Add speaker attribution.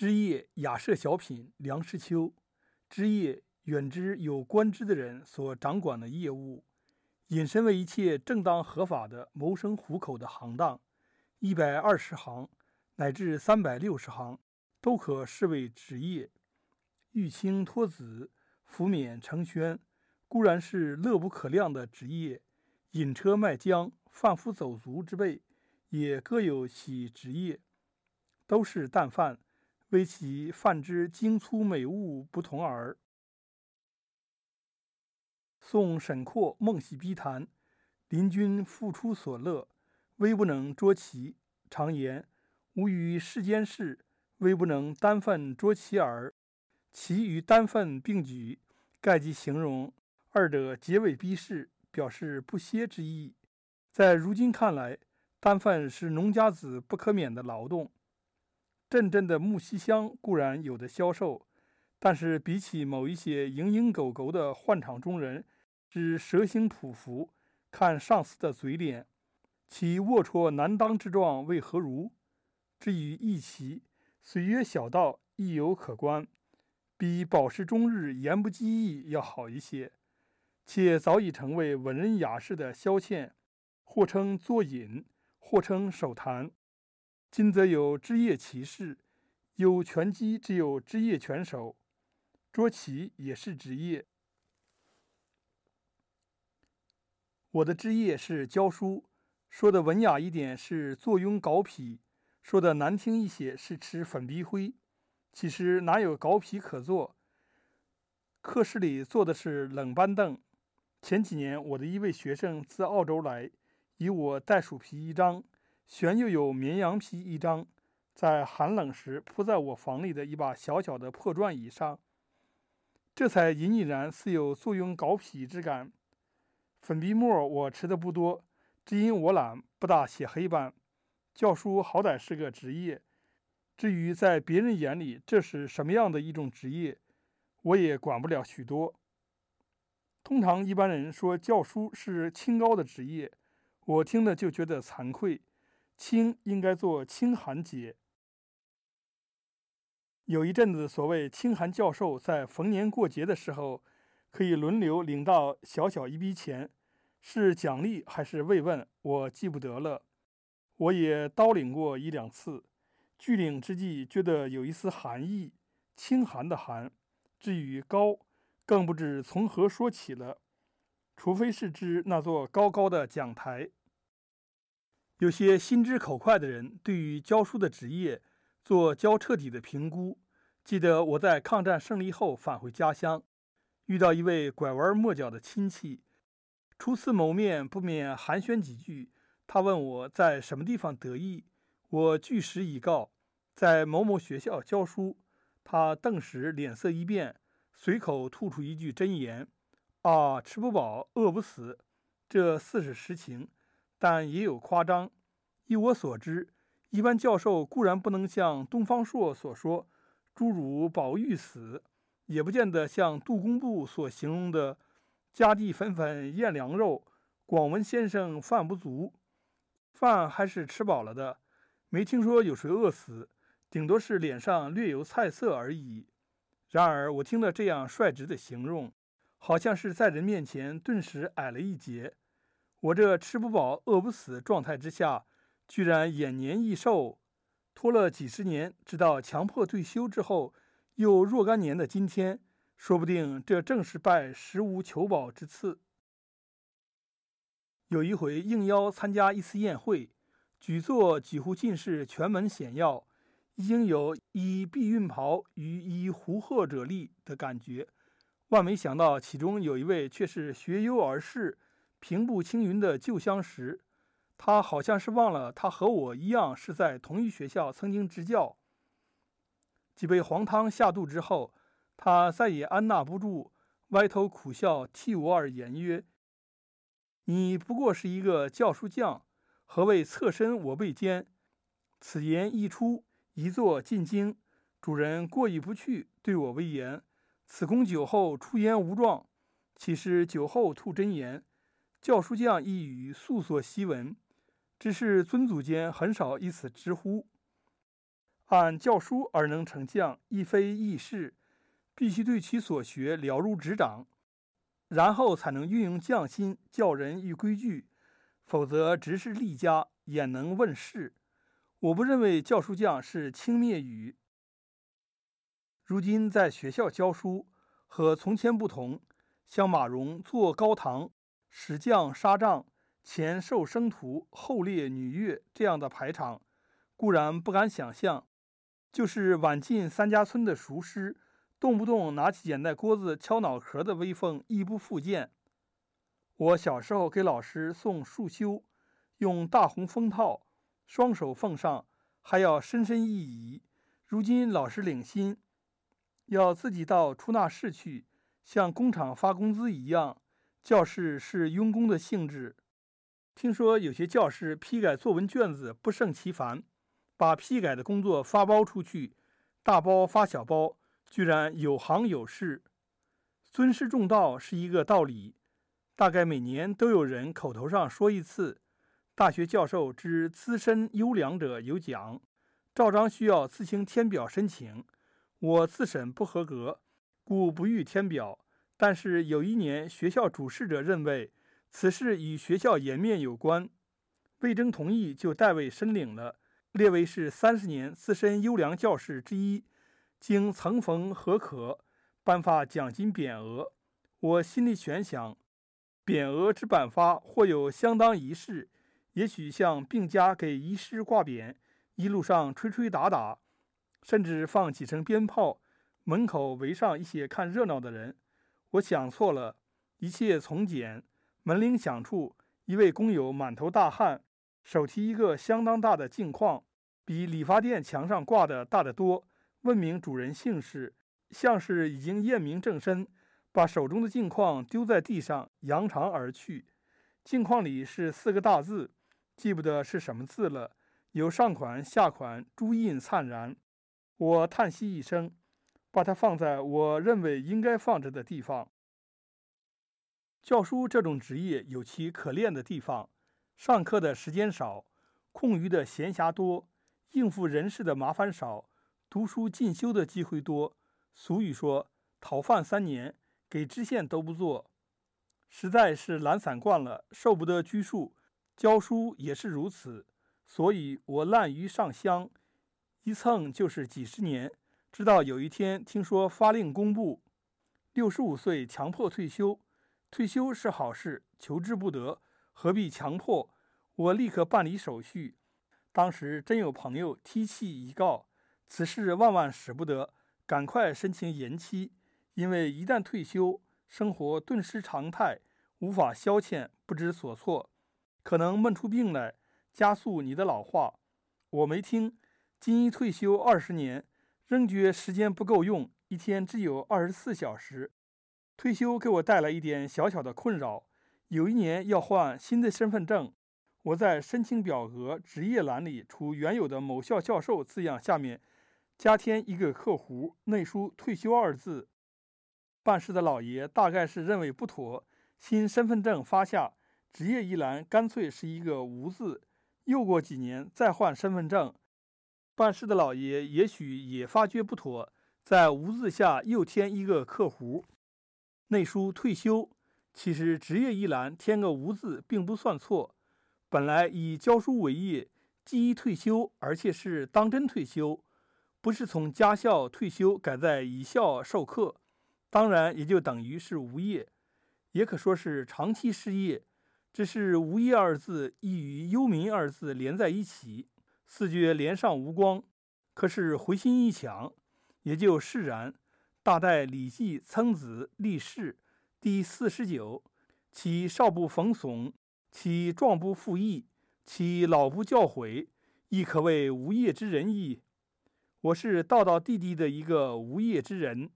Speaker 1: 枝叶雅舍小品梁实秋，枝叶远之有官职的人所掌管的业务，引申为一切正当合法的谋生糊口的行当，一百二十行乃至三百六十行，都可视为职业。玉清托子，福冕承宣，固然是乐不可量的职业；引车卖浆、贩夫走卒之辈，也各有其职业，都是淡饭。为其泛之精粗美物不同耳。宋沈括梦喜逼谈，邻君复出所乐，微不能捉其。常言吾于世间事，微不能单份捉其耳。其与单份并举，盖即形容二者结尾逼事，表示不歇之意。在如今看来，单份是农家子不可免的劳动。阵阵的木樨香固然有的销售，但是比起某一些蝇营狗苟的换场中人之蛇形匍匐，看上司的嘴脸，其龌龊难当之状为何如？至于义其虽曰小道，亦有可观，比饱食终日言不及义要好一些，且早已成为文人雅士的消遣，或称作饮，或称手谈。今则有枝叶骑士，有拳击，只有枝叶拳手，捉棋也是职业。我的职业是教书，说的文雅一点是坐拥稿皮，说的难听一些是吃粉笔灰。其实哪有稿皮可坐？课室里坐的是冷板凳。前几年，我的一位学生自澳洲来，以我袋鼠皮一张。旋又有绵羊皮一张，在寒冷时铺在我房里的一把小小的破转椅上，这才隐隐然似有坐拥稿坯之感。粉笔墨我吃的不多，只因我懒，不大写黑板。教书好歹是个职业，至于在别人眼里这是什么样的一种职业，我也管不了许多。通常一般人说教书是清高的职业，我听了就觉得惭愧。清应该做清寒节。有一阵子，所谓清寒教授在逢年过节的时候，可以轮流领到小小一笔钱，是奖励还是慰问，我记不得了。我也叨领过一两次，拒领之际，觉得有一丝寒意，清寒的寒。至于高，更不知从何说起了，除非是指那座高高的讲台。有些心直口快的人，对于教书的职业做较彻底的评估。记得我在抗战胜利后返回家乡，遇到一位拐弯抹角的亲戚，初次谋面不免寒暄几句。他问我在什么地方得意，我据实以告，在某某学校教书。他顿时脸色一变，随口吐出一句真言：“啊，吃不饱，饿不死。”这似是实情。但也有夸张。依我所知，一般教授固然不能像东方朔所说“诸如宝玉死”，也不见得像杜工部所形容的“家地粉粉咽凉肉”。广文先生饭不足，饭还是吃饱了的，没听说有谁饿死，顶多是脸上略有菜色而已。然而我听了这样率直的形容，好像是在人面前顿时矮了一截。我这吃不饱、饿不死状态之下，居然延年益寿，拖了几十年，直到强迫退休之后，又若干年的今天，说不定这正是拜食无求饱之赐。有一回应邀参加一次宴会，举座几乎尽是权门显要，已经有以避孕袍与以胡鹤者立的感觉，万没想到其中有一位却是学优而仕。平步青云的旧相识，他好像是忘了，他和我一样是在同一学校曾经执教。几杯黄汤下肚之后，他再也按捺不住，歪头苦笑，替我而言曰：“你不过是一个教书匠，何谓侧身我背肩？”此言一出，一座进京，主人过意不去，对我微言：“此公酒后出言无状，岂是酒后吐真言？”教书匠一语素所习闻，只是尊祖间很少以此直呼。按教书而能成将，亦非易事，必须对其所学了如指掌，然后才能运用匠心，教人于规矩。否则，直是立家，焉能问世？我不认为教书匠是轻蔑语。如今在学校教书，和从前不同。像马融坐高堂，使将杀将，前授生徒，后列女乐这样的排场，固然不敢想象。就是晚进三家村的熟师，动不动拿起剪带锅子敲脑壳的威风，亦不复见。我小时候给老师送束修，用大红封套，双手奉上，还要深深一揖。如今老师领薪，要自己到出纳室去。像工厂发工资一样，教室是佣工的性质。听说有些教师批改作文卷子不胜其烦，把批改的工作发包出去，大包发小包，居然有行有市。尊师重道是一个道理，大概每年都有人口头上说一次。大学教授之资深优良者有奖，照章需要自行填表申请。我自审不合格。故不予填表，但是有一年学校主事者认为此事与学校颜面有关，未征同意就代为申领了，列为是三十年资深优良教师之一，经层逢合可，颁发奖金匾额。我心里悬想，匾额之颁发或有相当仪式，也许像病家给医师挂匾，一路上吹吹打打，甚至放几声鞭炮。门口围上一些看热闹的人，我想错了，一切从简。门铃响处，一位工友满头大汗，手提一个相当大的镜框，比理发店墙上挂的大得多。问明主人姓氏，像是已经验明正身，把手中的镜框丢在地上，扬长而去。镜框里是四个大字，记不得是什么字了，有上款下款，朱印灿然。我叹息一声。把它放在我认为应该放着的地方。教书这种职业有其可怜的地方：上课的时间少，空余的闲暇多，应付人事的麻烦少，读书进修的机会多。俗语说：“讨饭三年，给知县都不做。”实在是懒散惯了，受不得拘束。教书也是如此，所以我滥竽上香，一蹭就是几十年。直到有一天听说发令公布，六十五岁强迫退休，退休是好事，求之不得，何必强迫？我立刻办理手续。当时真有朋友提气以告，此事万万使不得，赶快申请延期，因为一旦退休，生活顿失常态，无法消遣，不知所措，可能闷出病来，加速你的老化。我没听，今一退休二十年。仍觉时间不够用，一天只有二十四小时。退休给我带来一点小小的困扰。有一年要换新的身份证，我在申请表格职业栏里，除原有的“某校教授”字样下面加添一个括弧，内书“退休”二字。办事的老爷大概是认为不妥，新身份证发下，职业一栏干脆是一个“无”字。又过几年再换身份证。办事的老爷也许也发觉不妥，在“无”字下又添一个括弧，内书“退休”。其实职业一栏添个“无”字并不算错。本来以教书为业，既已退休，而且是当真退休，不是从家校退休，改在乙校授课，当然也就等于是无业，也可说是长期失业。只是“无业”二字亦与“忧民”二字连在一起。四觉连上无光，可是回心一想，也就释然。大代《礼记·曾子·立事》第四十九：“其少不逢怂，其壮不负义，其老不教诲，亦可谓无业之人矣。”我是道道地地的一个无业之人。